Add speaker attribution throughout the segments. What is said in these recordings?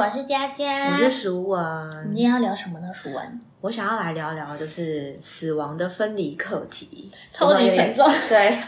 Speaker 1: 我是佳佳，
Speaker 2: 我是淑
Speaker 1: 我们
Speaker 2: 文。
Speaker 1: 今天要聊什么呢？淑文，
Speaker 2: 我想要来聊聊就是死亡的分离课题，
Speaker 1: 超级沉重。
Speaker 2: 对，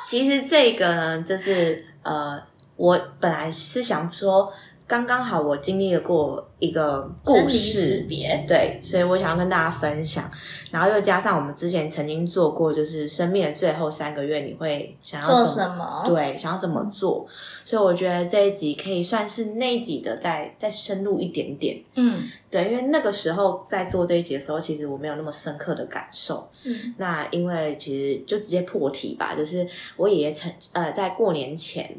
Speaker 2: 其实这个呢，就是呃，我本来是想说，刚刚好我经历了过一个故事
Speaker 1: 死，别，
Speaker 2: 对，所以我想要跟大家分享，然后又加上我们之前曾经做过，就是生命的最后三个月，你会想要
Speaker 1: 做什么？
Speaker 2: 对，想要怎么做？所以我觉得这一集可以算是那一集的再再深入一点点。
Speaker 1: 嗯
Speaker 2: 对，因为那个时候在做这一集的时候，其实我没有那么深刻的感受。
Speaker 1: 嗯
Speaker 2: 那因为其实就直接破题吧，就是我爷爷曾呃在过年前，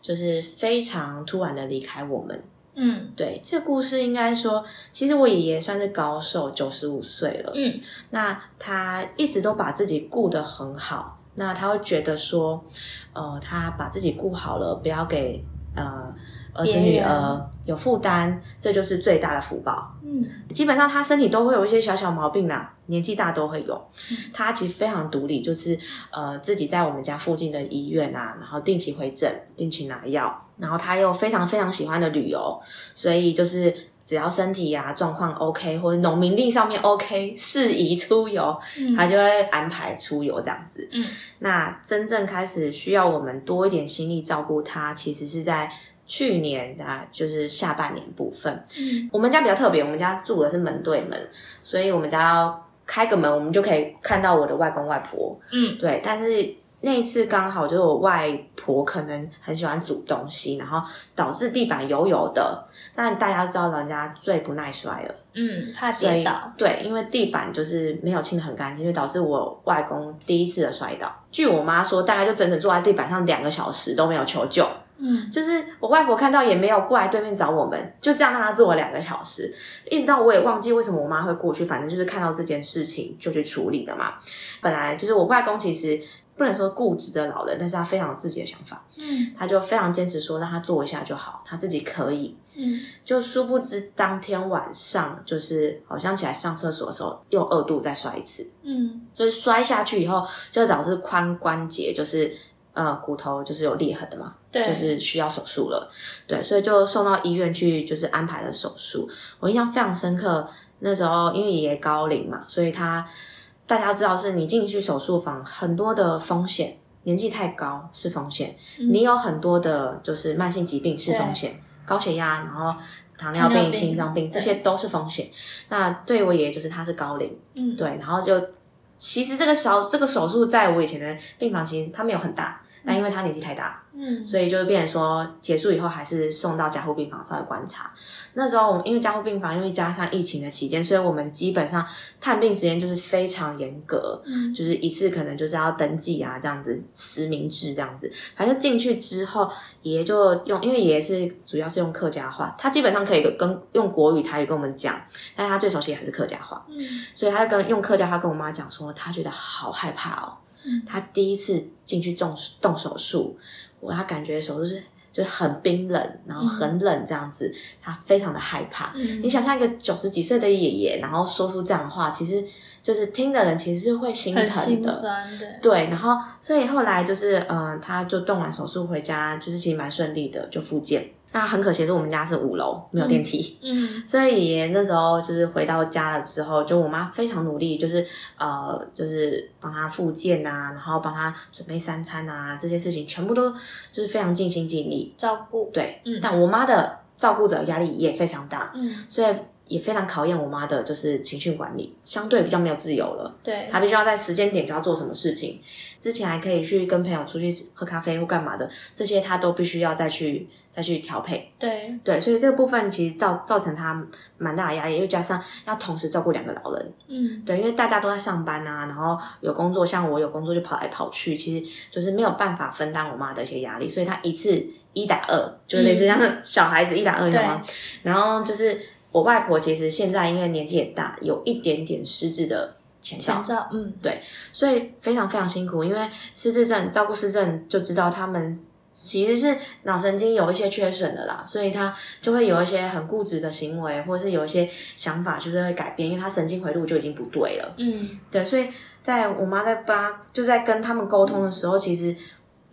Speaker 2: 就是非常突然的离开我们。
Speaker 1: 嗯
Speaker 2: 对，这个故事应该说，其实我爷爷算是高寿，九十五岁了。
Speaker 1: 嗯
Speaker 2: 那他一直都把自己顾得很好，那他会觉得说，呃，他把自己顾好了，不要给呃儿子女儿有负担，这就是最大的福报。
Speaker 1: 嗯
Speaker 2: 基本上他身体都会有一些小小毛病啦，年纪大都会有。他其实非常独立，就是呃自己在我们家附近的医院啊，然后定期回诊，定期拿药。然后他又非常非常喜欢的旅游，所以就是只要身体呀、状况 OK，或者农民历上面 OK，适宜出游，
Speaker 1: 嗯
Speaker 2: 他就会安排出游这样子。
Speaker 1: 嗯
Speaker 2: 那真正开始需要我们多一点心力照顾他，其实是在去年啊，就是下半年部分。
Speaker 1: 嗯
Speaker 2: 我们家比较特别，我们家住的是门对门，所以我们家要开个门，我们就可以看到我的外公外婆。
Speaker 1: 嗯
Speaker 2: 对，但是那一次刚好就是我外婆可能很喜欢煮东西，然后导致地板油油的。那大家知道老，人家最不耐摔了。
Speaker 1: 嗯，怕
Speaker 2: 所以
Speaker 1: 跌倒。
Speaker 2: 对，因为地板就是没有清的很干净，就导致我外公第一次的摔倒。据我妈说，大概就整整坐在地板上两个小时都没有求救。
Speaker 1: 嗯。
Speaker 2: 就是我外婆看到也没有过来对面找我们，就这样让她坐了两个小时，一直到我也忘记为什么我妈会过去，反正就是看到这件事情就去处理了嘛。本来就是我外公其实不能说固执的老人，但是他非常有自己的想法，
Speaker 1: 嗯。
Speaker 2: 他就非常坚持说让他坐一下就好，他自己可以。
Speaker 1: 嗯。
Speaker 2: 就殊不知当天晚上就是好像起来上厕所的时候又二度再摔一次，
Speaker 1: 嗯。
Speaker 2: 就是摔下去以后就导致髋关节就是呃骨头就是有裂痕的嘛，
Speaker 1: 对
Speaker 2: 就是需要手术了，对，所以就送到医院去就是安排了手术。我印象非常深刻，那时候因为爷爷高龄嘛，所以他大家知道是你进去手术房很多的风险。年纪太高是风险，
Speaker 1: 嗯
Speaker 2: 你有很多的就是慢性疾病是风险，高血压，然后糖尿病、心脏病这些都是风险。那对我爷爷就是他是高龄，
Speaker 1: 嗯，
Speaker 2: 对，然后就其实这个小这个手术在我以前的病房其实它没有很大，但因为他年纪太大，
Speaker 1: 嗯
Speaker 2: 所以就变成说结束以后还是送到加护病房稍微观察。那时候我们因为加护病房，因为加上疫情的期间，所以我们基本上探病时间就是非常严格，
Speaker 1: 嗯
Speaker 2: 就是一次可能就是要登记啊，这样子实名制这样子。反正进去之后，爷爷就用，因为爷爷是主要是用客家话，他基本上可以跟用国语、台语跟我们讲，但是他最熟悉还是客家话。
Speaker 1: 嗯
Speaker 2: 所以他就跟用客家话跟我妈讲说，他觉得好害怕哦。
Speaker 1: 嗯
Speaker 2: 他第一次进去动动手术，我他感觉手术是就很冰冷，然后很冷这样子，他非常的害怕。
Speaker 1: 嗯
Speaker 2: 你想象一个九十几岁的爷爷，然后说出这样的话，其实就是听的人其实是会心疼的。对，然后所以后来就是，呃，他就动完手术回家，就是其实蛮顺利的，就复健。那很可惜是，我们家是五楼，没有电梯。
Speaker 1: 嗯
Speaker 2: 所以爷爷那时候就是回到家了之后，就我妈非常努力，就是呃，就是帮他复健啊，然后帮他准备三餐啊，这些事情全部都就是非常尽心尽力。
Speaker 1: 照顾。
Speaker 2: 对，
Speaker 1: 嗯
Speaker 2: 但我妈的照顾者压力也非常大，
Speaker 1: 嗯，
Speaker 2: 所以也非常考验我妈的就是情绪管理，相对比较没有自由了。
Speaker 1: 对。
Speaker 2: 她必须要在时间点就要做什么事情，之前还可以去跟朋友出去喝咖啡或干嘛的，这些她都必须要再去再去调配。
Speaker 1: 对。
Speaker 2: 对，所以这个部分其实造造成她蛮大的压力，又加上要同时照顾两个老人，
Speaker 1: 嗯
Speaker 2: 对，因为大家都在上班啊，然后有工作，像我有工作就跑来跑去，其实就是没有办法分担我妈的一些压力，所以她一次一打二，就类似像小孩子一打二，你知道吗？然后就是我外婆，其实现在因为年纪也大，有一点点失智的前兆
Speaker 1: 前，兆。嗯
Speaker 2: 所以非常非常辛苦，因为失智症照顾失症就知道他们其实是脑神经有一些缺损的啦，所以他就会有一些很固执的行为，或者是有一些想法就是会改变，因为他神经回路就已经不对了。
Speaker 1: 嗯
Speaker 2: 对，所以在我妈在帮就在跟他们沟通的时候，其实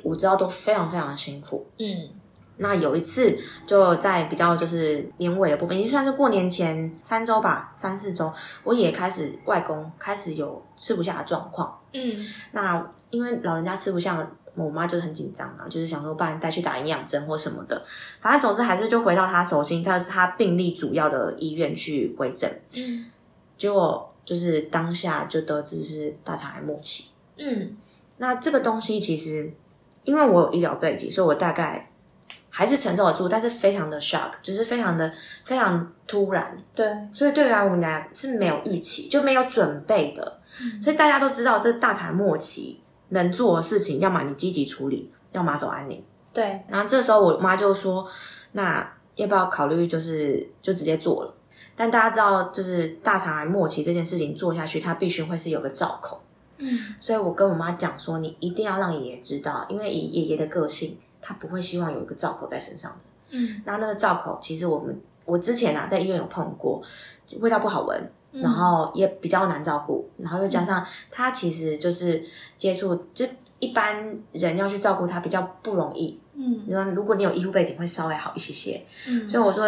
Speaker 2: 我知道都非常非常的辛苦。
Speaker 1: 嗯
Speaker 2: 那有一次就在比较就是年尾的部分，已经算是过年前三周吧，三四周，我也开始外公开始有吃不下的状况。
Speaker 1: 嗯
Speaker 2: 那因为老人家吃不下，我妈就是很紧张啊，就是想说，不然带去打营养针或什么的。反正总之还是就回到他手心，他是他病历主要的医院去回诊。
Speaker 1: 嗯
Speaker 2: 结果就是当下就得知是大肠癌末期。
Speaker 1: 嗯
Speaker 2: 那这个东西其实，因为我有医疗背景，所以我大概还是承受得住，但是非常的 shock，就是非常的非常突然，
Speaker 1: 对，
Speaker 2: 所以对于我们来是没有预期，就没有准备的。所以大家都知道，这大肠末期能做的事情，要么你积极处理，要么走安宁。
Speaker 1: 对，
Speaker 2: 然后这时候我妈就说：“那要不要考虑就是就直接做了？”但大家知道，就是大肠癌末期这件事情做下去，它必须会是有个兆口。
Speaker 1: 嗯
Speaker 2: 所以我跟我妈讲说，你一定要让爷爷知道，因为爷爷爷的个性，他不会希望有一个兆口在身上的。
Speaker 1: 嗯
Speaker 2: 那那个兆口，其实我们我之前啊在医院有碰过，味道不好闻，
Speaker 1: 嗯
Speaker 2: 然后也比较难照顾，然后又加上他其实就是接触，就一般人要去照顾他比较不容易。
Speaker 1: 嗯
Speaker 2: 你说如果你有医护背景，会稍微好一些些。
Speaker 1: 嗯，
Speaker 2: 所以我说，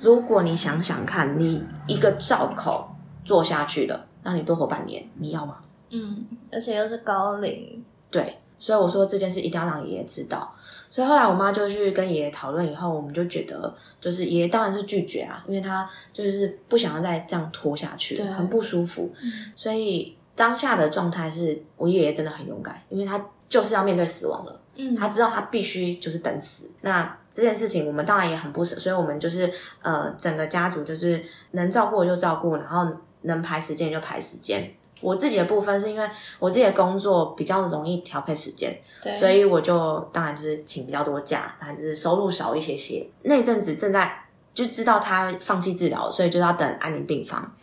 Speaker 2: 如果你想想看，你一个兆口做下去了，让你多活半年，你要吗？
Speaker 1: 嗯，而且又是高龄，
Speaker 2: 对，所以我说这件事一定要让爷爷知道。所以后来我妈就去跟爷爷讨论以后，我们就觉得，就是爷爷当然是拒绝啊，因为他就是不想要再这样拖下去，
Speaker 1: 对
Speaker 2: 很不舒服。所以当下的状态是我爷爷真的很勇敢，因为他就是要面对死亡了。
Speaker 1: 嗯
Speaker 2: 他知道他必须就是等死。那这件事情我们当然也很不舍，所以我们就是呃整个家族就是能照顾就照顾，然后能排时间就排时间。我自己的部分是因为我自己的工作比较容易调配时间，
Speaker 1: 对，
Speaker 2: 所以我就当然就是请比较多假，当然就是收入少一些些。那阵子正在就知道他放弃治疗，所以就要等安宁病房。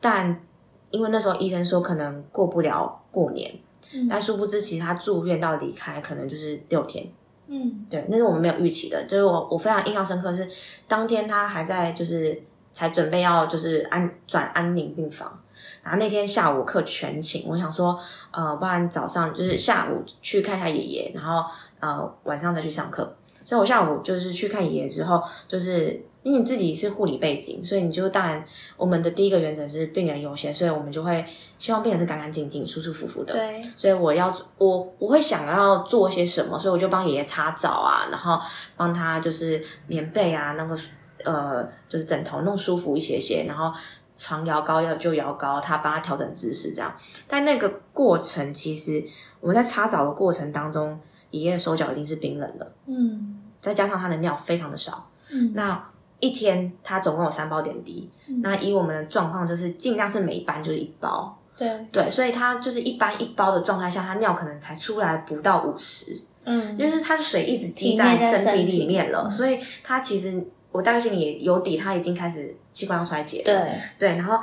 Speaker 2: 但因为那时候医生说可能过不了过年，
Speaker 1: 嗯
Speaker 2: 但殊不知其实他住院到离开可能就是六天。
Speaker 1: 嗯
Speaker 2: 对，那是我们没有预期的。就是我我非常印象深刻是，当天他还在就是才准备要就是安转安宁病房，然后那天下午课全请，我想说呃，不然早上就是下午去看一下爷爷，然后呃晚上再去上课。所以我下午就是去看爷爷之后，就是因为你自己是护理背景，所以你就当然我们的第一个原则是病人优先，所以我们就会希望病人是干干净净、舒舒服服的。
Speaker 1: 对，
Speaker 2: 所以我要我我会想要做些什么，所以我就帮爷爷擦澡啊，然后帮他就是棉被啊，那个呃就是枕头弄舒服一些些，然后床摇高要就摇高，他帮他调整姿势这样。但那个过程其实我们在擦澡的过程当中，爷爷手脚已经是冰冷了，
Speaker 1: 嗯。
Speaker 2: 再加上他的尿非常的少，
Speaker 1: 嗯。
Speaker 2: 那一天他总共有三包点滴，那以我们的状况就是尽量是每一班就是一包。
Speaker 1: 对，
Speaker 2: 对，所以他就是一般一包的状态下，他尿可能才出来不到五十，
Speaker 1: 嗯。
Speaker 2: 就是他的水一直积
Speaker 1: 在
Speaker 2: 身体。里面了，
Speaker 1: 嗯。
Speaker 2: 所以他其实我大概心里也有底，他已经开始器官要衰竭了。
Speaker 1: 对，
Speaker 2: 对，然后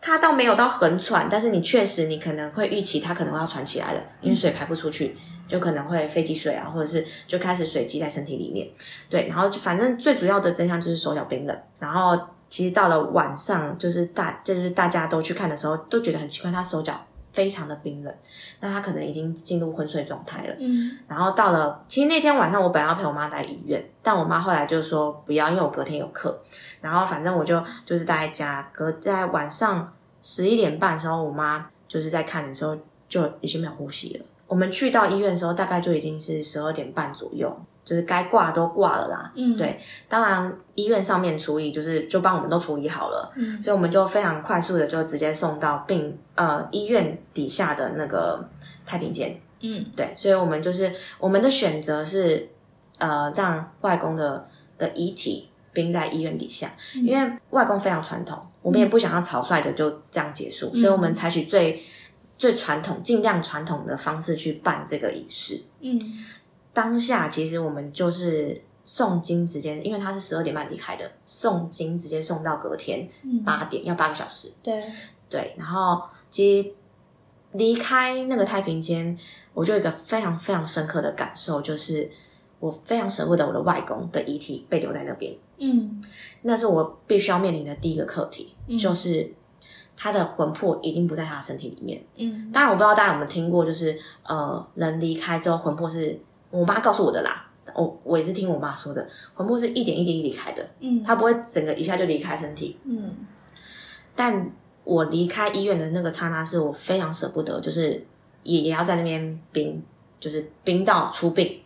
Speaker 2: 他倒没有到很喘，但是你确实你可能会预期他可能会要喘起来了，因为水排不出去，就可能会肺积水啊，或者是就开始水积在身体里面。对，然后就反正最主要的真相就是手脚冰冷，然后其实到了晚上，就是大就是大家都去看的时候，都觉得很奇怪，他手脚非常的冰冷，那他可能已经进入昏睡状态了。
Speaker 1: 嗯
Speaker 2: 然后到了，其实那天晚上我本来要陪我妈来医院，但我妈后来就说不要，因为我隔天有课。然后反正我就就是待在家，隔在晚上十一点半的时候，我妈就是在看的时候就已经没有呼吸了。我们去到医院的时候，大概就已经是十二点半左右，就是该挂都挂了啦。
Speaker 1: 嗯，
Speaker 2: 对当然医院上面处理就是就帮我们都处理好了，
Speaker 1: 嗯
Speaker 2: 所以我们就非常快速的就直接送到病呃医院底下的那个太平间。
Speaker 1: 嗯
Speaker 2: 对，所以我们就是我们的选择是，呃，让外公的的遗体冰在医院底下，因为外公非常传统，我们也不想要草率的就这样结束，所以我们采取最最传统、尽量传统的方式去办这个仪式。
Speaker 1: 嗯
Speaker 2: 当下其实我们就是诵经，直接因为他是十二点半离开的，诵经直接送到隔天
Speaker 1: 嗯，
Speaker 2: 八点，要八个小时。
Speaker 1: 对，
Speaker 2: 对，然后其实离开那个太平间，我就有一个非常非常深刻的感受，就是我非常舍不得我的外公的遗体被留在那边，
Speaker 1: 嗯。
Speaker 2: 那是我必须要面临的第一个课题，
Speaker 1: 嗯。
Speaker 2: 就是他的魂魄已经不在他的身体里面。
Speaker 1: 嗯。
Speaker 2: 当然，我不知道大家有没有听过，就是呃，人离开之后，魂魄是我妈告诉我的啦，我我也是听我妈说的，魂魄是一点一点离开的，
Speaker 1: 嗯，
Speaker 2: 它不会整个一下就离开身体。
Speaker 1: 嗯
Speaker 2: 但我离开医院的那个刹那，是我非常舍不得，就是也也要在那边冰，就是冰到出殡。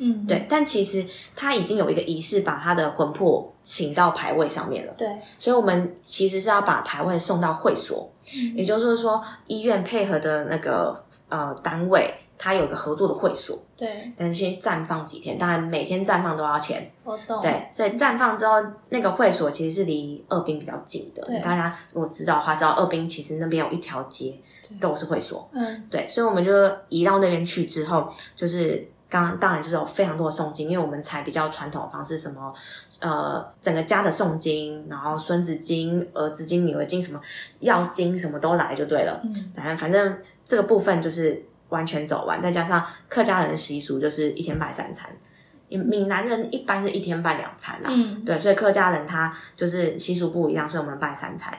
Speaker 1: 嗯，
Speaker 2: 对，但其实他已经有一个仪式，把他的魂魄请到牌位上面了。
Speaker 1: 对，
Speaker 2: 所以我们其实是要把牌位送到会所，也就是说，医院配合的那个呃单位，它有个合作的会所，
Speaker 1: 对，
Speaker 2: 但是先暂放几天，当然每天暂放都要钱。
Speaker 1: 我懂，
Speaker 2: 对，所以暂放之后，那个会所其实是离二滨比较近的
Speaker 1: 对。
Speaker 2: 大家如果知道的话，知道二滨其实那边有一条街都是会所。
Speaker 1: 嗯
Speaker 2: 对，所以我们就移到那边去之后，就是刚当然就是有非常多的诵经，因为我们采比较传统的方式，什么呃整个家的诵经，然后孙子经、儿子经、女儿经，什么药经什么都来就对了。
Speaker 1: 嗯
Speaker 2: 反正反正这个部分就是完全走完，再加上客家人的习俗就是一天拜三餐，闽南人一般是一天拜两餐啊。
Speaker 1: 嗯，
Speaker 2: 对，所以客家人他就是习俗不一样，所以我们拜三餐。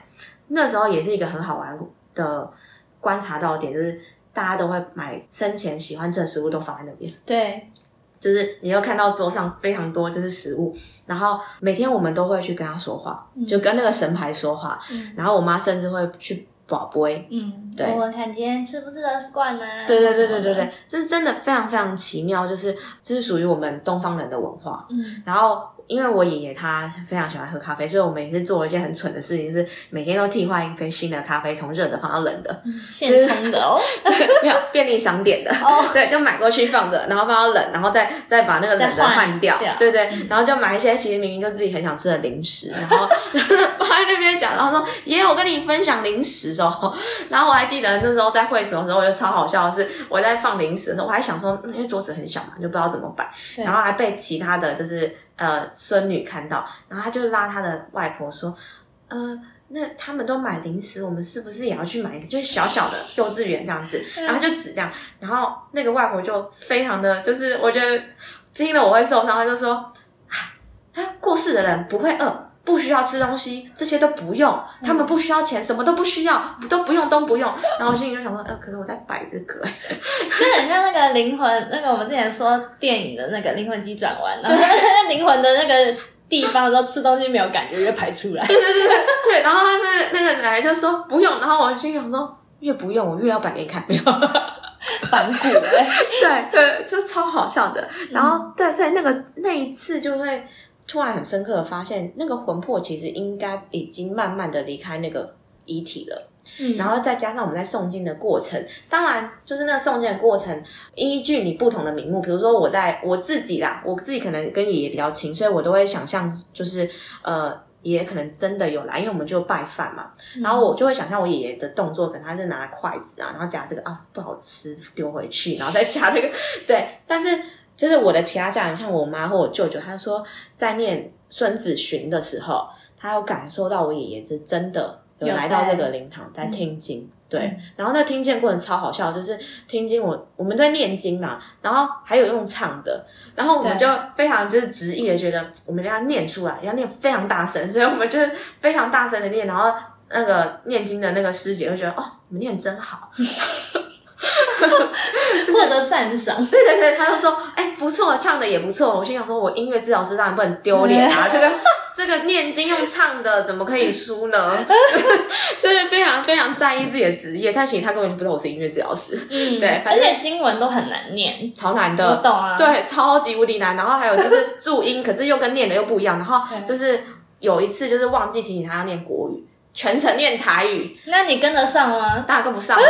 Speaker 2: 那时候也是一个很好玩的观察到的点，就是大家都会买生前喜欢吃的食物都放在那边，
Speaker 1: 对，
Speaker 2: 就是你又看到桌上非常多就是食物，然后每天我们都会去跟他说话，就跟那个神牌说话，
Speaker 1: 嗯。
Speaker 2: 然后我妈甚至会去保杯。
Speaker 1: 嗯，
Speaker 2: 对
Speaker 1: 问问看今天吃不吃得惯呢？
Speaker 2: 对对对对对对，就是真的非常非常奇妙，就是这是属于我们东方人的文化。
Speaker 1: 嗯
Speaker 2: 然后因为我爷爷他非常喜欢喝咖啡，所以我们也是做了一件很蠢的事情，就是每天都替换一杯新的咖啡，从热的放到冷的，
Speaker 1: 现冲的哦，
Speaker 2: 没有便利商店的，
Speaker 1: 哦。
Speaker 2: 对，就买过去放着，然后放到冷，然后再再把那个冷的
Speaker 1: 再换
Speaker 2: 换掉，
Speaker 1: 掉。
Speaker 2: 对对，然后就买一些其实明明就自己很想吃的零食，然后就是 放在那边讲，然后说爷爷，我跟你分享零食哦。然后我还记得那时候在会所的时候，我就超好笑的是，我在放零食的时候，我还想说，嗯因为桌子很小嘛，就不知道怎么摆，然后还被其他的就是呃孙女看到，然后他就拉他的外婆说，呃。那他们都买零食，我们是不是也要去买一个？就是小小的幼稚园这样子，然后他就指这样，然后那个外婆就非常的，就是我觉得听了我会受伤，她就说，啊，他过世的人不会饿，不需要吃东西，这些都不用，他们不需要钱，什么都不需要，都不用都不用。然后我心里就想说，呃，可是我在摆这个、欸，
Speaker 1: 就很像那个灵魂，那个我们之前说电影的那个灵魂机转弯，然后灵魂的那个地方的时候吃东西没有感觉，就排出来。
Speaker 2: 对对对对对。然后那个那个奶奶就说不用，然后我心想说，越不用我越要摆给你看，没有。
Speaker 1: 反骨哎、
Speaker 2: 对对，就超好笑的。然后、对，所以那个那一次就会突然很深刻的发现，那个魂魄其实应该已经慢慢的离开那个遗体了。
Speaker 1: 嗯
Speaker 2: 然后再加上我们在诵经的过程，当然就是那个诵经的过程，依据你不同的名目，比如说我在我自己啦，我自己可能跟爷爷比较亲，所以我都会想象就是呃。爷爷可能真的有来，因为我们就拜饭嘛，然后我就会想象我爷爷的动作，可能他是拿筷子啊，然后夹这个啊不好吃丢回去，然后再夹那个 对，但是就是我的其他家人，像我妈或我舅舅，他说在念孙子巡的时候，他有感受到我爷爷是真的有
Speaker 1: 有
Speaker 2: 来到这个灵堂在听经。对
Speaker 1: 嗯，
Speaker 2: 然后那听见过程超好笑，就是听经我我们在念经嘛，然后还有用唱的，然后我们就非常就是执意的觉得我们要念出来，要念非常大声，所以我们就是非常大声的念，然后那个念经的那个师姐就觉得哦，你们念得真好，
Speaker 1: 获得赞赏。
Speaker 2: 对对对，他就说，哎、不错，唱的也不错。我心想说，我音乐治疗师当然不能丢脸啊，这个这个念经用唱的，怎么可以输呢？就是非常非常在意自己的职业，但其实他根本就不知道我是音乐治疗师，
Speaker 1: 嗯，
Speaker 2: 对反正
Speaker 1: 而且经文都很难念，
Speaker 2: 超难
Speaker 1: 我
Speaker 2: 的。
Speaker 1: 懂啊。，
Speaker 2: 对，超级无敌难。然后还有就是注音，可是又跟念的又不一样。然后就是有一次就是忘记提醒他要念国语，全程念台语，
Speaker 1: 那你跟得上吗？
Speaker 2: 当然跟不上。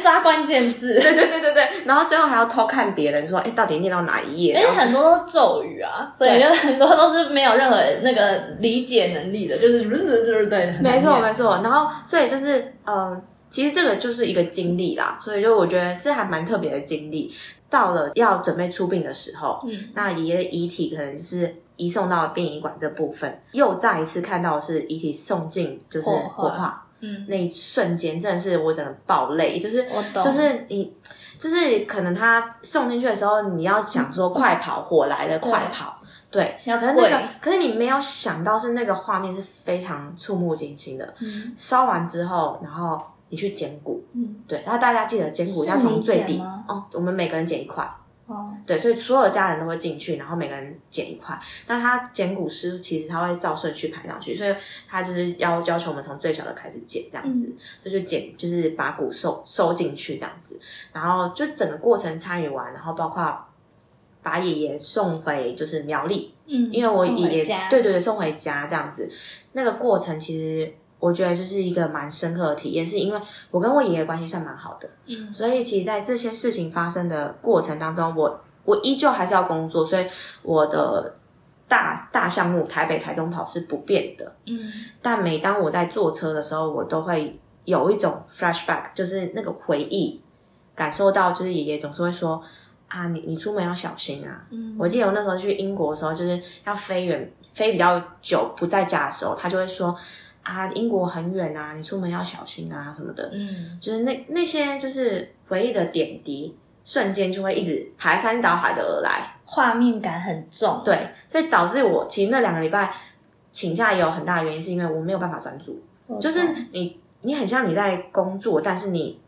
Speaker 1: 抓关键字，
Speaker 2: 对对对对对，然后最后还要偷看别人说，哎，到底念到哪一页？
Speaker 1: 而且很多都是咒语啊，所以就很多都是没有任何那个理解能力的，就是就是对，很难
Speaker 2: 没错没错，然后所以就是呃，其实这个就是一个经历啦，所以就我觉得是还蛮特别的经历。到了要准备出殡的时候，
Speaker 1: 嗯，
Speaker 2: 那爷爷的遗体可能就是移送到殡仪馆这部分，又再一次看到是遗体送进就是
Speaker 1: 火化。嗯，
Speaker 2: 那一瞬间，真的是我整个爆泪，就是
Speaker 1: 我懂，
Speaker 2: 就是你。就是可能他送进去的时候，你要想说快跑，火来了，快跑，对。可是那个，可是你没有想到是那个画面是非常触目惊心的。
Speaker 1: 嗯。
Speaker 2: 烧完之后，然后你去捡骨，
Speaker 1: 嗯，
Speaker 2: 对，然后大家记得捡骨要从最底哦，我们每个人捡一块，
Speaker 1: 哦，
Speaker 2: 对，所以所有的家人都会进去，然后每个人捡一块。那他捡骨师其实他会照顺序排上去，所以他就是要要求我们从最小的开始捡这样子，所以就捡就是把骨收收进去这样子，然后就整个过程参与完，然后包括把爷爷送回就是苗栗，
Speaker 1: 嗯，
Speaker 2: 因为我爷爷对对对送回家这样子，那个过程其实我觉得就是一个蛮深刻的体验，是因为我跟我爷爷关系算蛮好的，
Speaker 1: 嗯
Speaker 2: 所以其实，在这些事情发生的过程当中，我我依旧还是要工作，所以我的大大项目台北、台中跑是不变的。
Speaker 1: 嗯
Speaker 2: 但每当我在坐车的时候，我都会有一种 flashback，就是那个回忆，感受到就是爷爷总是会说啊，你你出门要小心啊。
Speaker 1: 嗯
Speaker 2: 我记得我那时候去英国的时候，就是要飞远飞比较久不在家的时候，他就会说啊，英国很远啊，你出门要小心啊什么的。
Speaker 1: 嗯
Speaker 2: 就是那那些就是回忆的点滴，瞬间就会一直排山倒海的而来。
Speaker 1: 画面感很重，
Speaker 2: 对，所以导致我其实那两个礼拜请假也有很大的原因，是因为我没有办法专注。就是你你很像你在工作，但是你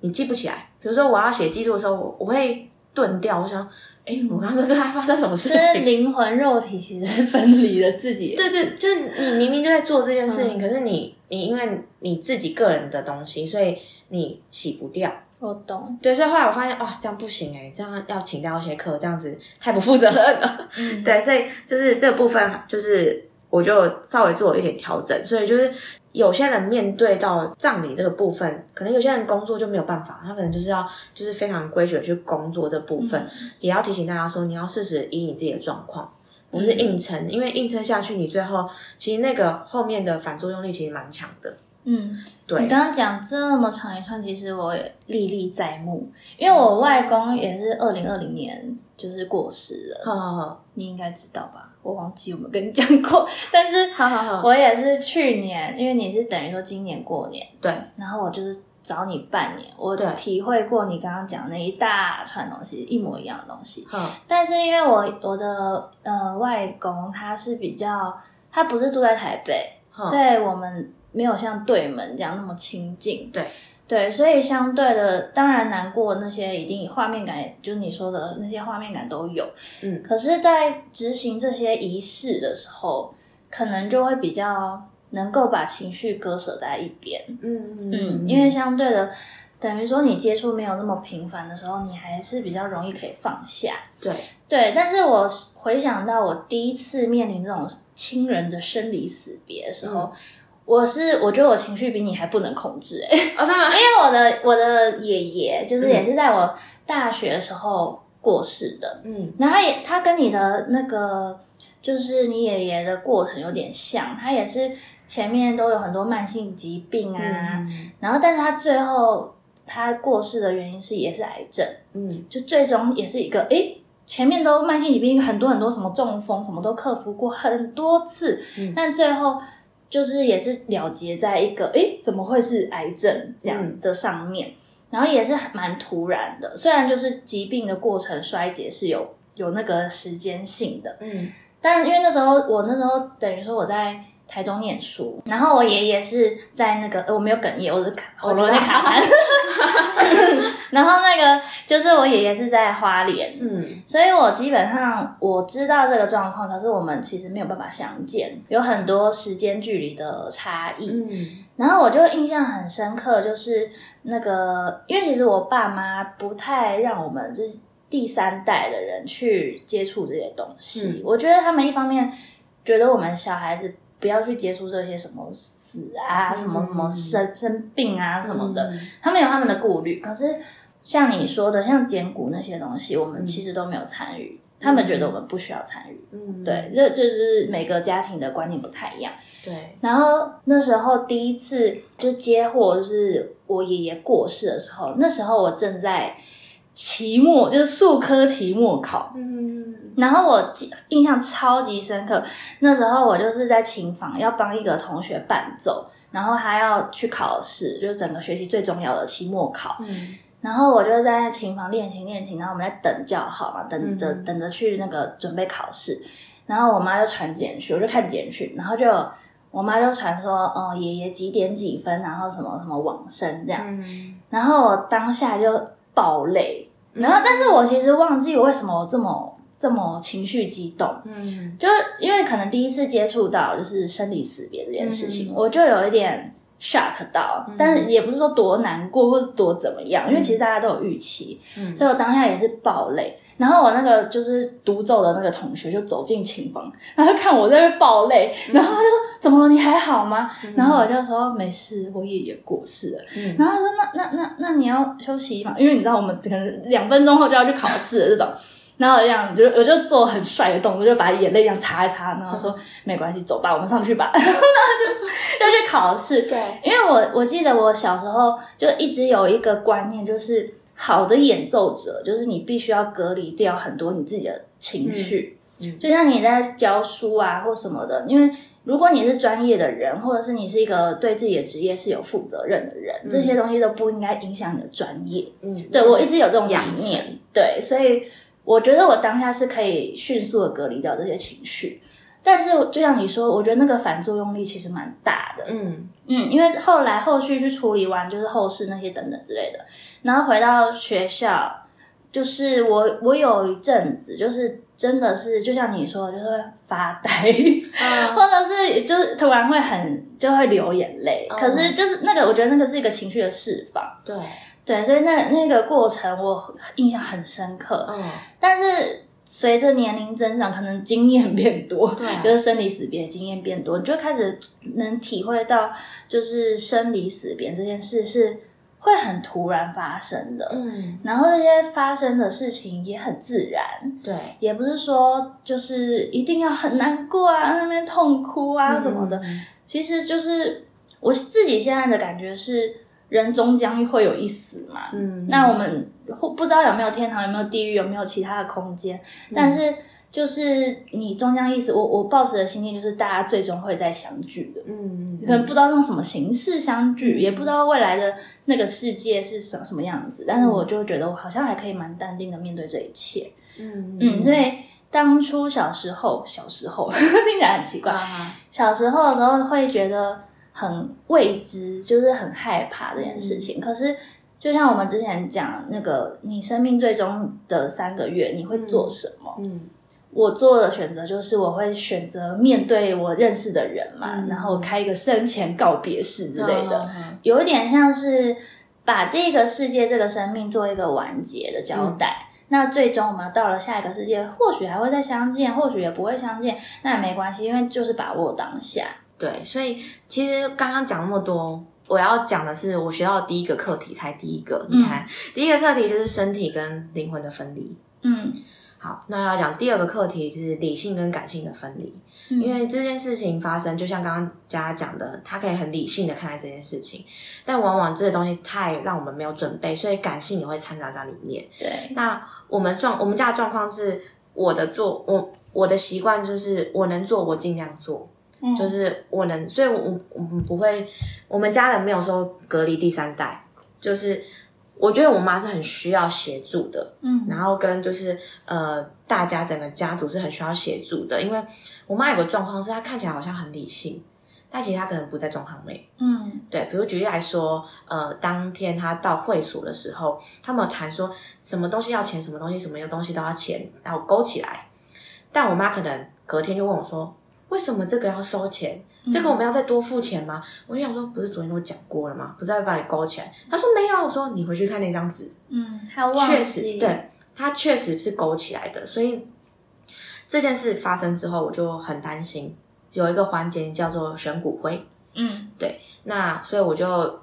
Speaker 2: 你记不起来。比如说我要写记录的时候，我我会顿掉，我想，哎、我刚刚跟他发生什么事
Speaker 1: 就是
Speaker 2: 情？
Speaker 1: 灵魂肉体其实是分离的自己，
Speaker 2: 对对，就是你明明就在做这件事情，可是你你因为你自己个人的东西，所以你洗不掉。
Speaker 1: 我懂，
Speaker 2: 对，所以后来我发现，哇，这样不行哎，这样要请掉一些课，这样子太不负责任了。
Speaker 1: 嗯
Speaker 2: 对，所以就是这个部分，就是我就稍微做了一点调整。所以就是有些人面对到葬礼这个部分，可能有些人工作就没有办法，他可能就是要就是非常规矩的去工作这部分，也要提醒大家说，你要适时以你自己的状况。不是硬撑，因为硬撑下去，你最后其实那个后面的反作用力其实蛮强的。
Speaker 1: 嗯，
Speaker 2: 对
Speaker 1: 你刚刚讲这么长一串，其实我也历历在目，因为我外公也是二零二零年就是过世了，
Speaker 2: 好好好，
Speaker 1: 你应该知道吧？我忘记有没有跟你讲过，但是我也是去年，因为你是等于说今年过年，
Speaker 2: 对，
Speaker 1: 然后我就是找你半年，我
Speaker 2: 对。
Speaker 1: 体会过你刚刚讲那一大串东西，一模一样的东西。
Speaker 2: 嗯，
Speaker 1: 但是因为我我的呃外公他是比较，他不是住在台北，
Speaker 2: 好。
Speaker 1: 所以我们没有像对门这样那么亲近。
Speaker 2: 对
Speaker 1: 对，所以相对的，当然难过那些一定画面感，就是你说的那些画面感都有。
Speaker 2: 嗯
Speaker 1: 可是，在执行这些仪式的时候，可能就会比较能够把情绪割舍在一边。
Speaker 2: 嗯
Speaker 1: 嗯，因为相对的，等于说你接触没有那么频繁的时候，你还是比较容易可以放下。
Speaker 2: 对，
Speaker 1: 对，但是我回想到我第一次面临这种亲人的生离死别的时候，
Speaker 2: 嗯
Speaker 1: 我是我觉得我情绪比你还不能控制哎、
Speaker 2: 哦，
Speaker 1: 因为我的我的爷爷就是
Speaker 2: 嗯。
Speaker 1: 也是在我大学的时候过世的，
Speaker 2: 嗯。
Speaker 1: 然后他也他跟你的那个就是你爷爷的过程有点像，他也是前面都有很多慢性疾病啊，
Speaker 2: 嗯。
Speaker 1: 然后但是他最后他过世的原因是也是癌症，
Speaker 2: 嗯。
Speaker 1: 就最终也是一个诶。前面都慢性疾病很多很多，什么中风什么都克服过很多次，
Speaker 2: 嗯。
Speaker 1: 但最后就是也是了结在一个诶怎么会是癌症这样的上面，然后也是蛮突然的。虽然就是疾病的过程衰竭是有有那个时间性的，
Speaker 2: 嗯
Speaker 1: 但因为那时候我那时候等于说我在台中念书，然后我爷爷是在那个呃我没有哽咽，我是卡喉咙在卡痰，然后那个就是我爷爷是在花莲，
Speaker 2: 嗯。
Speaker 1: 所以我基本上我知道这个状况，可是我们其实没有办法相见，有很多时间距离的差异。
Speaker 2: 嗯。
Speaker 1: 然后我就印象很深刻，就是那个，因为其实我爸妈不太让我们这第三代的人去接触这些东西。
Speaker 2: 嗯。
Speaker 1: 我觉得他们一方面觉得我们小孩子不要去接触这些什么死啊、
Speaker 2: 嗯
Speaker 1: 什么什么生生病啊什么的，
Speaker 2: 嗯
Speaker 1: 他们有他们的顾虑。可是像你说的，像捡骨那些东西，我们
Speaker 2: 嗯
Speaker 1: 其实都没有参与。他们觉得我们不需要参与，
Speaker 2: 嗯，
Speaker 1: 对，这就是每个家庭的观念不太一样。
Speaker 2: 对，
Speaker 1: 然后那时候第一次就接货，就是我爷爷过世的时候，那时候我正在期末，就是数科期末考，
Speaker 2: 嗯
Speaker 1: 然后我记印象超级深刻。那时候我就是在琴房要帮一个同学伴奏，然后他要去考试，就是整个学期最重要的期末考。
Speaker 2: 嗯
Speaker 1: 然后我就在琴房练琴练琴，然后我们在等叫号嘛，等着、
Speaker 2: 嗯
Speaker 1: 等着去那个准备考试。然后我妈就传简讯，我就看简讯，然后就我妈就传说，哦，爷爷几点几分，然后什么什么往生这样。
Speaker 2: 嗯
Speaker 1: 然后我当下就爆泪，然后，但是我其实忘记我为什么这么这么情绪激动，
Speaker 2: 嗯。
Speaker 1: 就是因为可能第一次接触到就是生离死别这件事情，我就有一点 shock 到，但是也不是说多难过或者多怎么样，因为其实大家都有预期，所以我当下也是爆泪。然后我那个就是独奏的那个同学就走进琴房，然后看我在那爆泪，然后他就说：“怎么了？你还好吗？”然后我就说：“没事，我爷爷过世了。”然后他说：“那那那那你要休息嘛？因为你知道我们可能两分钟后就要去考试了这种。”然后这样就我就做很帅的动作，就把眼泪这样擦一擦，然后说：“没关系，走吧，我们上去吧。”然后就要去考试。
Speaker 2: 对，
Speaker 1: 因为我我记得我小时候就一直有一个观念，就是好的演奏者，就是你必须要隔离掉很多你自己的情绪，
Speaker 2: 嗯
Speaker 1: 就像你在教书啊或什么的，因为如果你是专业的人，或者是你是一个对自己的职业是有负责任的人，这些东西都不应该影响你的专业。
Speaker 2: 嗯，
Speaker 1: 对我一直有这种理念，对，所以我觉得我当下是可以迅速的隔离掉这些情绪。但是就像你说，我觉得那个反作用力其实蛮大的。
Speaker 2: 嗯
Speaker 1: 嗯，因为后来后续去处理完，就是后事那些等等之类的，然后回到学校，就是我我有一阵子就是真的是就像你说的，就是会发呆，
Speaker 2: 嗯
Speaker 1: 或者是就是突然会很就会流眼泪。可是就是那个，我觉得那个是一个情绪的释放，
Speaker 2: 对，
Speaker 1: 对，所以那那个过程我印象很深刻。
Speaker 2: 嗯。
Speaker 1: 但是随着年龄增长，可能经验变多，
Speaker 2: 对
Speaker 1: 就是生离死别经验变多，你就开始能体会到，就是生离死别这件事是会很突然发生的，
Speaker 2: 嗯，
Speaker 1: 然后这些发生的事情也很自然，
Speaker 2: 对，
Speaker 1: 也不是说就是一定要很难过啊，那边痛哭啊什么的，
Speaker 2: 嗯。
Speaker 1: 其实就是我自己现在的感觉是，人终将会有一死嘛，
Speaker 2: 嗯，
Speaker 1: 那我们或不知道有没有天堂，有没有地狱，有没有其他的空间，
Speaker 2: 嗯。
Speaker 1: 但是就是你终将一死，我我抱持的心念就是大家最终会再相聚的。
Speaker 2: 嗯
Speaker 1: 可能不知道用什么形式相聚，也不知道未来的那个世界是什什么样子，但是我就觉得我好像还可以蛮淡定的面对这一切。
Speaker 2: 嗯
Speaker 1: 嗯，所以当初小时候，小时候 听起来很奇怪，
Speaker 2: 啊
Speaker 1: 小时候的时候会觉得很未知，就是很害怕这件事情。可是，就像我们之前讲那个，你生命最终的三个月，你会做什么？
Speaker 2: 嗯
Speaker 1: 我做的选择就是，我会选择面对我认识的人嘛，然后开一个生前告别式之类的，
Speaker 2: 嗯
Speaker 1: 有一点像是把这个世界、这个生命做一个完结的交代。那最终我们到了下一个世界，或许还会再相见，或许也不会相见，那也没关系，因为就是把握当下。
Speaker 2: 对，所以其实刚刚讲那么多，我要讲的是我学到的第一个课题，才第一个。你看，第一个课题就是身体跟灵魂的分离。
Speaker 1: 嗯
Speaker 2: 好，那要讲第二个课题是理性跟感性的分离，因为这件事情发生，就像刚刚佳讲的，他可以很理性的看待这件事情，但往往这些东西太让我们没有准备，所以感性也会掺杂在里面。
Speaker 1: 对，
Speaker 2: 那我们状我们家的状况是，我的做我我的习惯就是我能做我尽量做，
Speaker 1: 嗯
Speaker 2: 就是我能，所以我我我们不会，我们家人没有说隔离第三代，就是我觉得我妈是很需要协助的，
Speaker 1: 嗯
Speaker 2: 然后跟就是呃大家整个家族是很需要协助的，因为我妈有个状况是她看起来好像很理性，但其实她可能不在状况内。
Speaker 1: 嗯
Speaker 2: 对，比如举例来说，呃，当天她到会所的时候，他们有谈说什么东西要钱，什么东西什么东西都要钱，然后勾起来。但我妈可能隔天就问我说：“为什么这个要收钱？这个我们要再多付钱吗？”我就想说：“不是昨天都讲过了吗？不是要把你勾起来？”他说：“没有。”我说：“你回去看那张纸，
Speaker 1: 嗯，他忘
Speaker 2: 确
Speaker 1: 记
Speaker 2: 实，对，它确实是勾起来的。所以这件事发生之后，我就很担心。有一个环节叫做选骨灰，
Speaker 1: 嗯对
Speaker 2: 那所以我就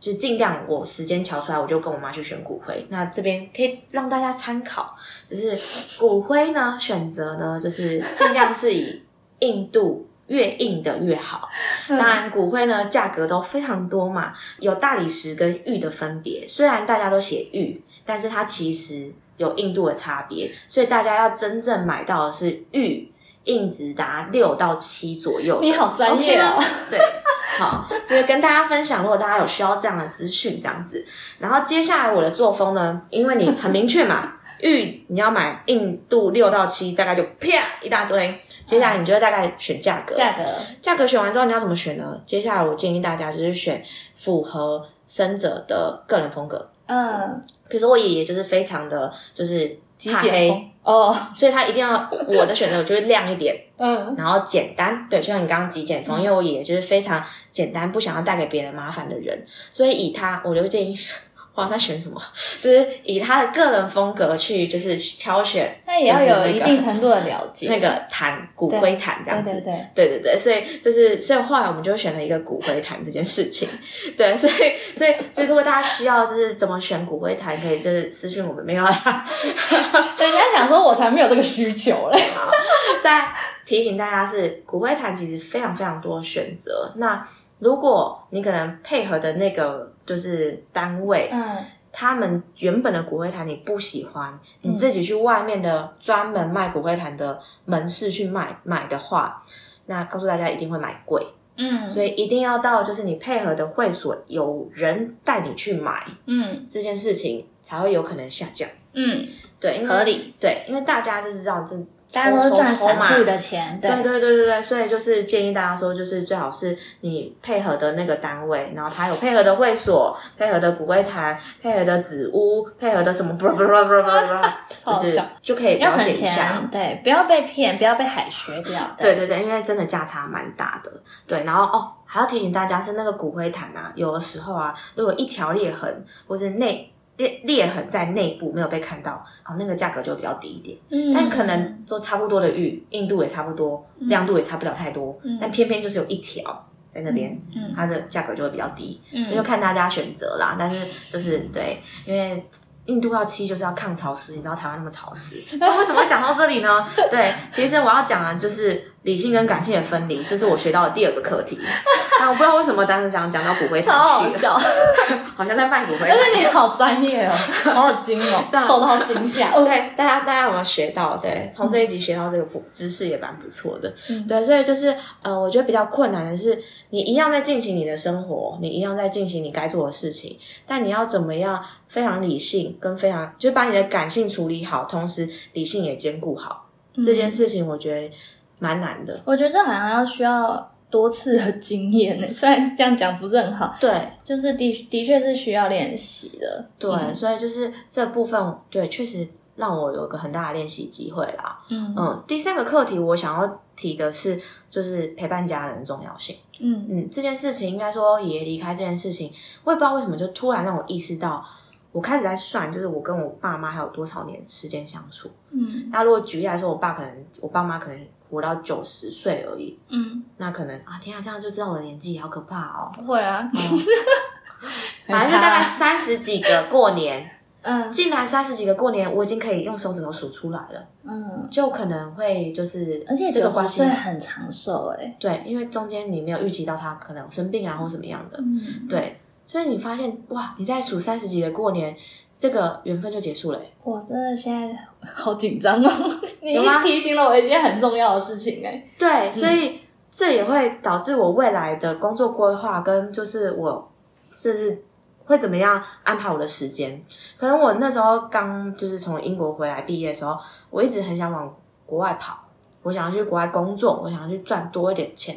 Speaker 2: 就尽量我时间瞧出来，我就跟我妈去选骨灰。那这边可以让大家参考，就是骨灰呢选择呢，就是尽量是以硬度越硬的越好。当然，骨灰呢价格都非常多嘛，有大理石跟玉的分别。虽然大家都写玉，但是它其实有硬度的差别，所以大家要真正买到的是玉。硬值达六到七左右，
Speaker 1: 你好专业哦
Speaker 2: 吗对，好，这个跟大家分享，如果大家有需要这样的资讯，这样子。然后接下来我的作风呢，因为你很明确嘛，玉你要买硬度六到七，大概就啪一大堆。接下来你就会大概选价格，
Speaker 1: 价格，
Speaker 2: 价格选完之后你要怎么选呢？接下来我建议大家就是选符合生者的个人风格，
Speaker 1: 嗯。
Speaker 2: 比比如说我爷爷就是非常的就是
Speaker 1: 极
Speaker 2: 怕黑
Speaker 1: 哦，
Speaker 2: 所以他一定要我的选择就是亮一点，
Speaker 1: 嗯。
Speaker 2: 然后简单，对，就像你刚刚极简风，因为我爷爷就是非常简单，不想要带给别人麻烦的人，所以以他，我就建议，哇，他选什么？就是以他的个人风格去，就是挑选，
Speaker 1: 那也要有一定程度的了解。
Speaker 2: 那个坛骨灰坛这样子，
Speaker 1: 对对对，
Speaker 2: 对对对，所以就是，所以后来我们就选了一个骨灰坛这件事情。对，所以所以所以如果大家需要就是怎么选骨灰坛，可以就是私信我们没有啦。
Speaker 1: 人家想说，我才没有这个需求嘞。
Speaker 2: 再提醒大家是骨灰坛其实非常非常多选择。那如果你可能配合的那个就是单位，
Speaker 1: 嗯
Speaker 2: 他们原本的骨灰坛你不喜欢，你自己去外面的专门卖骨灰坛的门市去买买的话，那告诉大家一定会买贵。
Speaker 1: 嗯
Speaker 2: 所以一定要到就是你配合的会所有人带你去买
Speaker 1: 嗯
Speaker 2: 这件事情，才会有可能下降。
Speaker 1: 嗯，
Speaker 2: 对，因为
Speaker 1: 合理。
Speaker 2: 对，因为大家就是这样，就
Speaker 1: 大家都是赚散户的钱，
Speaker 2: 对对对对对，所以就是建议大家说，就是最好是你配合的那个单位，然后它有配合的会所、配合的骨灰坛、配合的纸屋、配合的什么，不不不不不不，就是就可以了解一下，。
Speaker 1: 对，不要被骗，不要被海学掉。
Speaker 2: 对对对，因为真的价差蛮大的。对，然后哦，还要提醒大家是那个骨灰坛啊，有的时候啊，如果一条裂痕或是内裂裂痕在内部没有被看到，好，那个价格就会比较低一点。
Speaker 1: 嗯，
Speaker 2: 但可能做差不多的玉，硬度也差不多，亮度也差不了太多，但偏偏就是有一条在那边，
Speaker 1: 嗯
Speaker 2: 它的价格就会比较低，
Speaker 1: 嗯
Speaker 2: 所以就看大家选择啦。但是就是对，因为。硬度要七就是要抗潮湿，你知道台湾那么潮湿，那为什么会讲到这里呢？对，其实我要讲的就是理性跟感性的分离，这是我学到的第二个课题。但 我不知道为什么当时讲讲到骨灰
Speaker 1: 超好
Speaker 2: 坛去了，
Speaker 1: 笑，
Speaker 2: 好像在卖骨灰
Speaker 1: 但
Speaker 2: 坛。
Speaker 1: 是你好专业哦，好有惊哦，
Speaker 2: 样
Speaker 1: 受到惊吓。
Speaker 2: 对，大家大家有没有学到？对，从这一集学到这个不知识也蛮不错的。
Speaker 1: 嗯
Speaker 2: 对，所以就是呃，我觉得比较困难的是，你一样在进行你的生活，你一样在进行你该做的事情，但你要怎么样非常理性，跟非常就是把你的感性处理好，同时理性也兼顾好、
Speaker 1: 嗯
Speaker 2: 这件事情，我觉得蛮难的。
Speaker 1: 我觉得这好像要需要多次的经验呢，虽然这样讲不是很好，
Speaker 2: 对
Speaker 1: 就是的的确是需要练习的。
Speaker 2: 对，
Speaker 1: 嗯
Speaker 2: 所以就是这部分，对，确实让我有一个很大的练习机会啦。
Speaker 1: 嗯
Speaker 2: 嗯，第三个课题我想要提的是，就是陪伴家人的重要性。
Speaker 1: 嗯
Speaker 2: 嗯，这件事情应该说爷爷离开这件事情，我也不知道为什么就突然让我意识到，我开始在算，就是我跟我爸妈还有多少年时间相处。
Speaker 1: 嗯
Speaker 2: 那如果举例来说，我爸可能，我爸妈可能活到九十岁而已，
Speaker 1: 嗯，
Speaker 2: 那可能啊，天啊，这样就知道我的年纪，好可怕哦。
Speaker 1: 不会啊，
Speaker 2: 反正就大概三十几个过年，
Speaker 1: 嗯。
Speaker 2: 竟然三十几个过年，我已经可以用手指头数出来了，
Speaker 1: 嗯，
Speaker 2: 就可能会就是，
Speaker 1: 而且
Speaker 2: 这个关系
Speaker 1: 岁很长寿哎。
Speaker 2: 对，因为中间你没有预期到他可能生病啊或什么样的，
Speaker 1: 嗯，
Speaker 2: 对，所以你发现哇，你在数三十几个过年，这个缘分就结束了欸。
Speaker 1: 我真的现在好紧张哦，你
Speaker 2: 有吗
Speaker 1: 提醒了我一件很重要的事情哎。
Speaker 2: 对，所以这也会导致我未来的工作规划跟就是我就是会怎么样安排我的时间。可能我那时候刚就是从英国回来毕业的时候，我一直很想往国外跑，我想要去国外工作，我想要去赚多一点钱。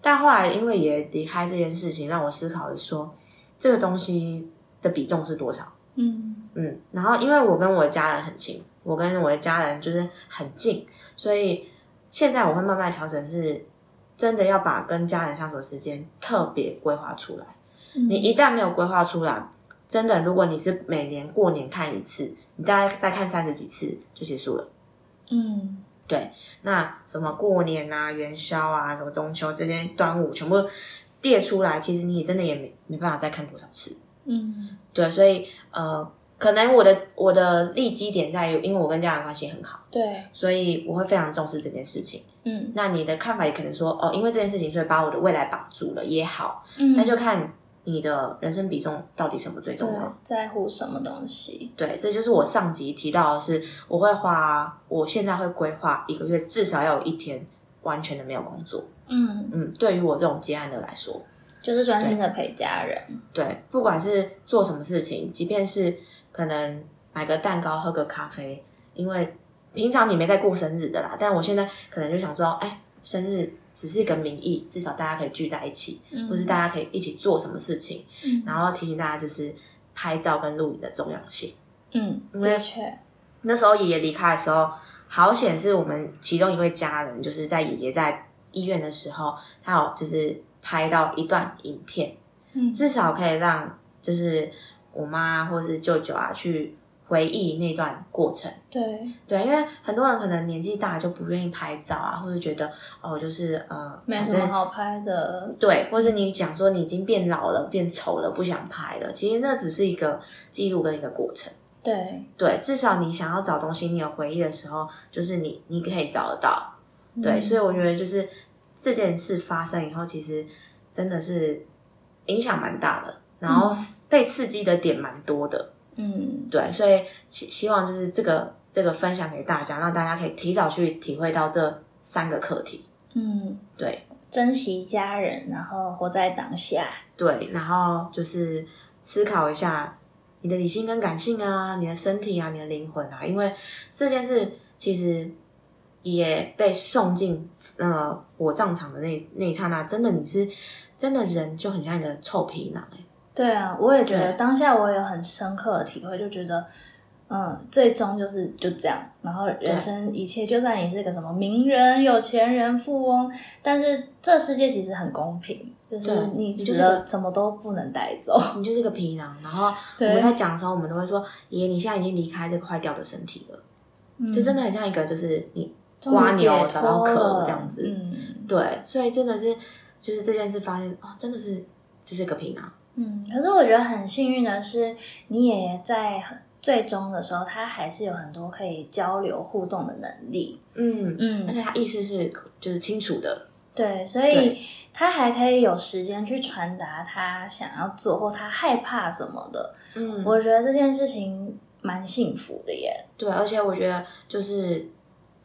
Speaker 2: 但后来因为也离开这件事情，让我思考的说，这个东西的比重是多少？
Speaker 1: 嗯
Speaker 2: 嗯，然后因为我跟我的家人很亲，我跟我的家人就是很近，所以现在我会慢慢调整，是真的要把跟家人相处的时间特别规划出来。你一旦没有规划出来，真的，如果你是每年过年看一次，你大概再看三十几次就结束了。
Speaker 1: 嗯对
Speaker 2: 那什么过年啊、元宵啊、什么中秋这些端午全部列出来，其实你真的也没没办法再看多少次。
Speaker 1: 嗯
Speaker 2: 对，所以呃，可能我的我的立基点在于，因为我跟家人关系很好，
Speaker 1: 对，
Speaker 2: 所以我会非常重视这件事情。
Speaker 1: 嗯
Speaker 2: 那你的看法也可能说，哦，因为这件事情所以把我的未来绑住了也好，
Speaker 1: 嗯，
Speaker 2: 那就看你的人生比重到底什么最重要。
Speaker 1: 在乎什么东西？
Speaker 2: 对，这就是我上集提到的是，我会花，我现在会规划一个月至少要有一天完全的没有工作。
Speaker 1: 嗯，
Speaker 2: 嗯，对于我这种接案的来说，
Speaker 1: 就是专心的陪家人。
Speaker 2: 对，不管是做什么事情，即便是可能买个蛋糕、喝个咖啡，因为平常你没在过生日的啦，但我现在可能就想说，哎，生日只是一个名义，至少大家可以聚在一起，或是大家可以一起做什么事情，
Speaker 1: 嗯
Speaker 2: 然后提醒大家就是拍照跟录影的重要性。
Speaker 1: 嗯，的确，
Speaker 2: 那时候爷爷离开的时候，好险是我们其中一位家人，就是在爷爷在医院的时候，他有就是拍到一段影片，
Speaker 1: 嗯
Speaker 2: 至少可以让就是我妈或是舅舅啊去回忆那段过程。
Speaker 1: 对，
Speaker 2: 对，因为很多人可能年纪大就不愿意拍照啊，或者觉得哦，就是呃，
Speaker 1: 没什么好拍的。
Speaker 2: 对，或是你讲说你已经变老了、变丑了，不想拍了，其实那只是一个记录跟一个过程。
Speaker 1: 对，
Speaker 2: 对，至少你想要找东西，你有回忆的时候，就是你你可以找得到。对，
Speaker 1: 嗯
Speaker 2: 所以我觉得就是这件事发生以后，其实真的是影响蛮大的，然后被刺激的点蛮多的。
Speaker 1: 嗯，
Speaker 2: 对，所以希希望就是这个这个分享给大家，让大家可以提早去体会到这三个课题。
Speaker 1: 嗯，
Speaker 2: 对
Speaker 1: 珍惜家人，然后活在当下。
Speaker 2: 对，然后就是思考一下你的理性跟感性啊，你的身体啊，你的灵魂啊，因为这件事其实也被送进呃火葬场的那那一刹那，真的你是真的人就很像一个臭皮囊哎、
Speaker 1: 对啊，我也觉得当下我有很深刻的体会，就觉得，嗯，最终就是就这样。然后人生一切，就算你是个什么名人、有钱人、富翁，但是这世界其实很公平，就是你
Speaker 2: 你就是
Speaker 1: 什么都不能带走。
Speaker 2: 你就是个皮囊。然后我们在讲的时候，我们都会说：“爷爷，你现在已经离开这个坏掉的身体了。”就真的很像一个，就是你
Speaker 1: 终于
Speaker 2: 刮牛
Speaker 1: 解
Speaker 2: 找到壳这样子。
Speaker 1: 嗯
Speaker 2: 对，所以真的是，就是这件事发现哦，真的是就是个皮囊。
Speaker 1: 嗯。可是我觉得很幸运的是，你爷爷在最终的时候，他还是有很多可以交流互动的能力。
Speaker 2: 嗯，
Speaker 1: 嗯
Speaker 2: 而且他意识是就是清楚的。
Speaker 1: 对，所以他还可以有时间去传达他想要做或他害怕什么的。
Speaker 2: 嗯，
Speaker 1: 我觉得这件事情蛮幸福的耶。
Speaker 2: 对，而且我觉得就是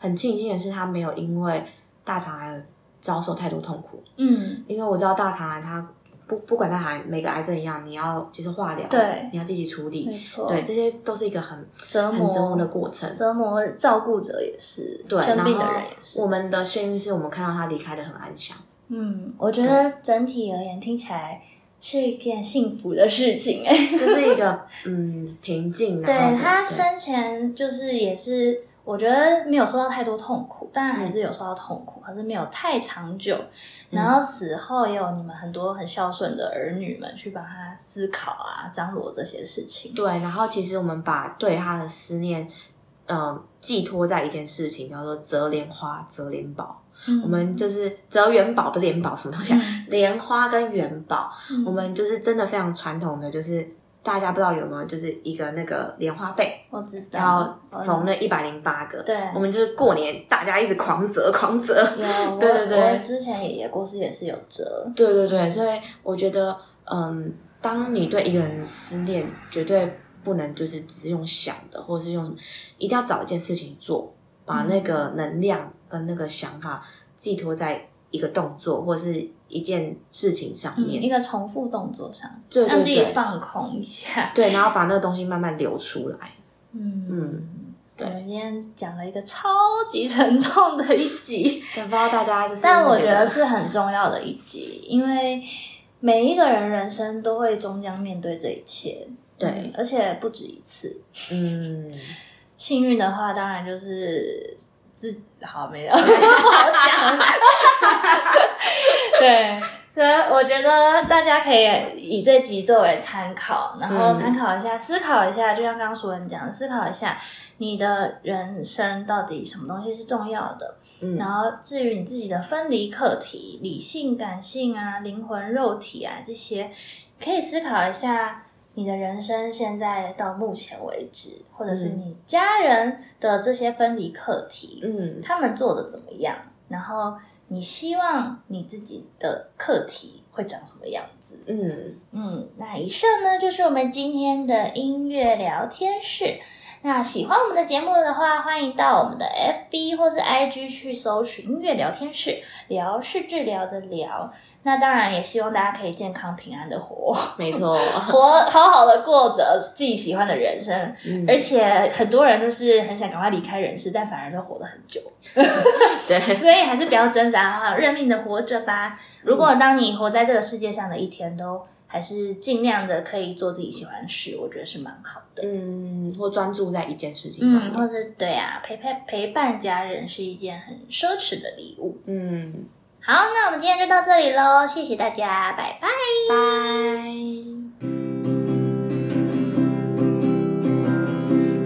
Speaker 2: 很庆幸的是，他没有因为大肠癌遭受太多痛苦。
Speaker 1: 嗯，
Speaker 2: 因为我知道大肠癌它不不管大肠癌每个癌症一样，你要接受化疗，
Speaker 1: 对
Speaker 2: 你要积极处理，
Speaker 1: 没错，
Speaker 2: 对，这些都是一个很
Speaker 1: 折磨
Speaker 2: 很折磨的过程。
Speaker 1: 折磨照顾者也是，
Speaker 2: 对，
Speaker 1: 生病的人也是
Speaker 2: 我。们的幸运是我们看到他离开的很安详。
Speaker 1: 嗯，我觉得整体而言听起来是一件幸福的事情哎。
Speaker 2: 就是一个 嗯平静，
Speaker 1: 对他生前就是也是，我觉得没有受到太多痛苦，当然还是有受到痛苦，可是没有太长久。然后死后也有你们很多很孝顺的儿女们去帮他思考啊、张罗这些事情。
Speaker 2: 对，然后其实我们把对他的思念，呃，寄托在一件事情，叫做折莲花、折莲宝。
Speaker 1: 嗯
Speaker 2: 我们就是折元宝，不是莲宝什么东西啊？莲花跟元宝，
Speaker 1: 嗯
Speaker 2: 我们就是真的非常传统的，就是大家不知道有没有，就是一个那个莲花被，
Speaker 1: 我知道。
Speaker 2: 然后，缝了一百零八个。
Speaker 1: 对。
Speaker 2: 我们就是过年大家一直狂折狂折。
Speaker 1: 有
Speaker 2: 对对对。
Speaker 1: 我之前爷爷过世也是有折，
Speaker 2: 对对对，所以我觉得，嗯，当你对一个人的思念，绝对不能就是只是用想的，或是用，一定要找一件事情做，把那个能量跟那个想法寄托在一个动作或是一件事情上
Speaker 1: 嗯，一
Speaker 2: 面，
Speaker 1: 个重复动作上，
Speaker 2: 对对
Speaker 1: 让自己放空一下。
Speaker 2: 对，然后把那个东西慢慢流出来。
Speaker 1: 嗯
Speaker 2: 嗯，
Speaker 1: 我们今天讲了一个超级沉重的一集，
Speaker 2: 但不知道大家就是，
Speaker 1: 但我觉得是很重要的一集，因为每一个人人生都会终将面对这一切，
Speaker 2: 对
Speaker 1: 嗯而且不止一次。
Speaker 2: 嗯，
Speaker 1: 幸运的话，当然就是自好没有不 好讲。对，所以我觉得大家可以以这集作为参考，然后
Speaker 2: 嗯
Speaker 1: 参考一下、思考一下，就像刚刚熟人讲的，思考一下你的人生到底什么东西是重要的。
Speaker 2: 嗯
Speaker 1: 然后至于你自己的分离课题，理性、感性啊、灵魂、肉体啊这些，可以思考一下你的人生现在到目前为止，或者是你家人的这些分离课题，
Speaker 2: 嗯
Speaker 1: 他们做的怎么样？然后你希望你自己的课题会长什么样子？
Speaker 2: 嗯，
Speaker 1: 嗯，那以上呢就是我们今天的音乐聊天室。那喜欢我们的节目的话，欢迎到我们的 FB 或是 IG 去搜寻音乐聊天室，聊是治疗的聊。那当然也希望大家可以健康平安的活，
Speaker 2: 没错，
Speaker 1: 活好好的过着自己喜欢的人生。
Speaker 2: 嗯
Speaker 1: 而且很多人就是很想赶快离开人世，但反而都活了很久。
Speaker 2: 对，
Speaker 1: 所以还是不要挣扎哈，认命的活着吧。如果当你活在这个世界上的一天都还是尽量的可以做自己喜欢的事，我觉得是蛮好的。
Speaker 2: 嗯，或专注在一件事情上
Speaker 1: 嗯，或者对啊，陪陪陪伴家人是一件很奢侈的礼物。
Speaker 2: 嗯，
Speaker 1: 好，那我们今天就到这里喽，谢谢大家，拜拜。
Speaker 2: 拜。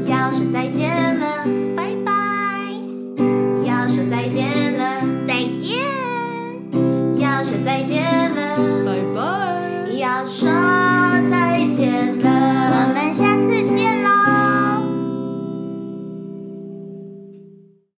Speaker 3: 要说再见了，拜拜。要说再见了，再见。要说再见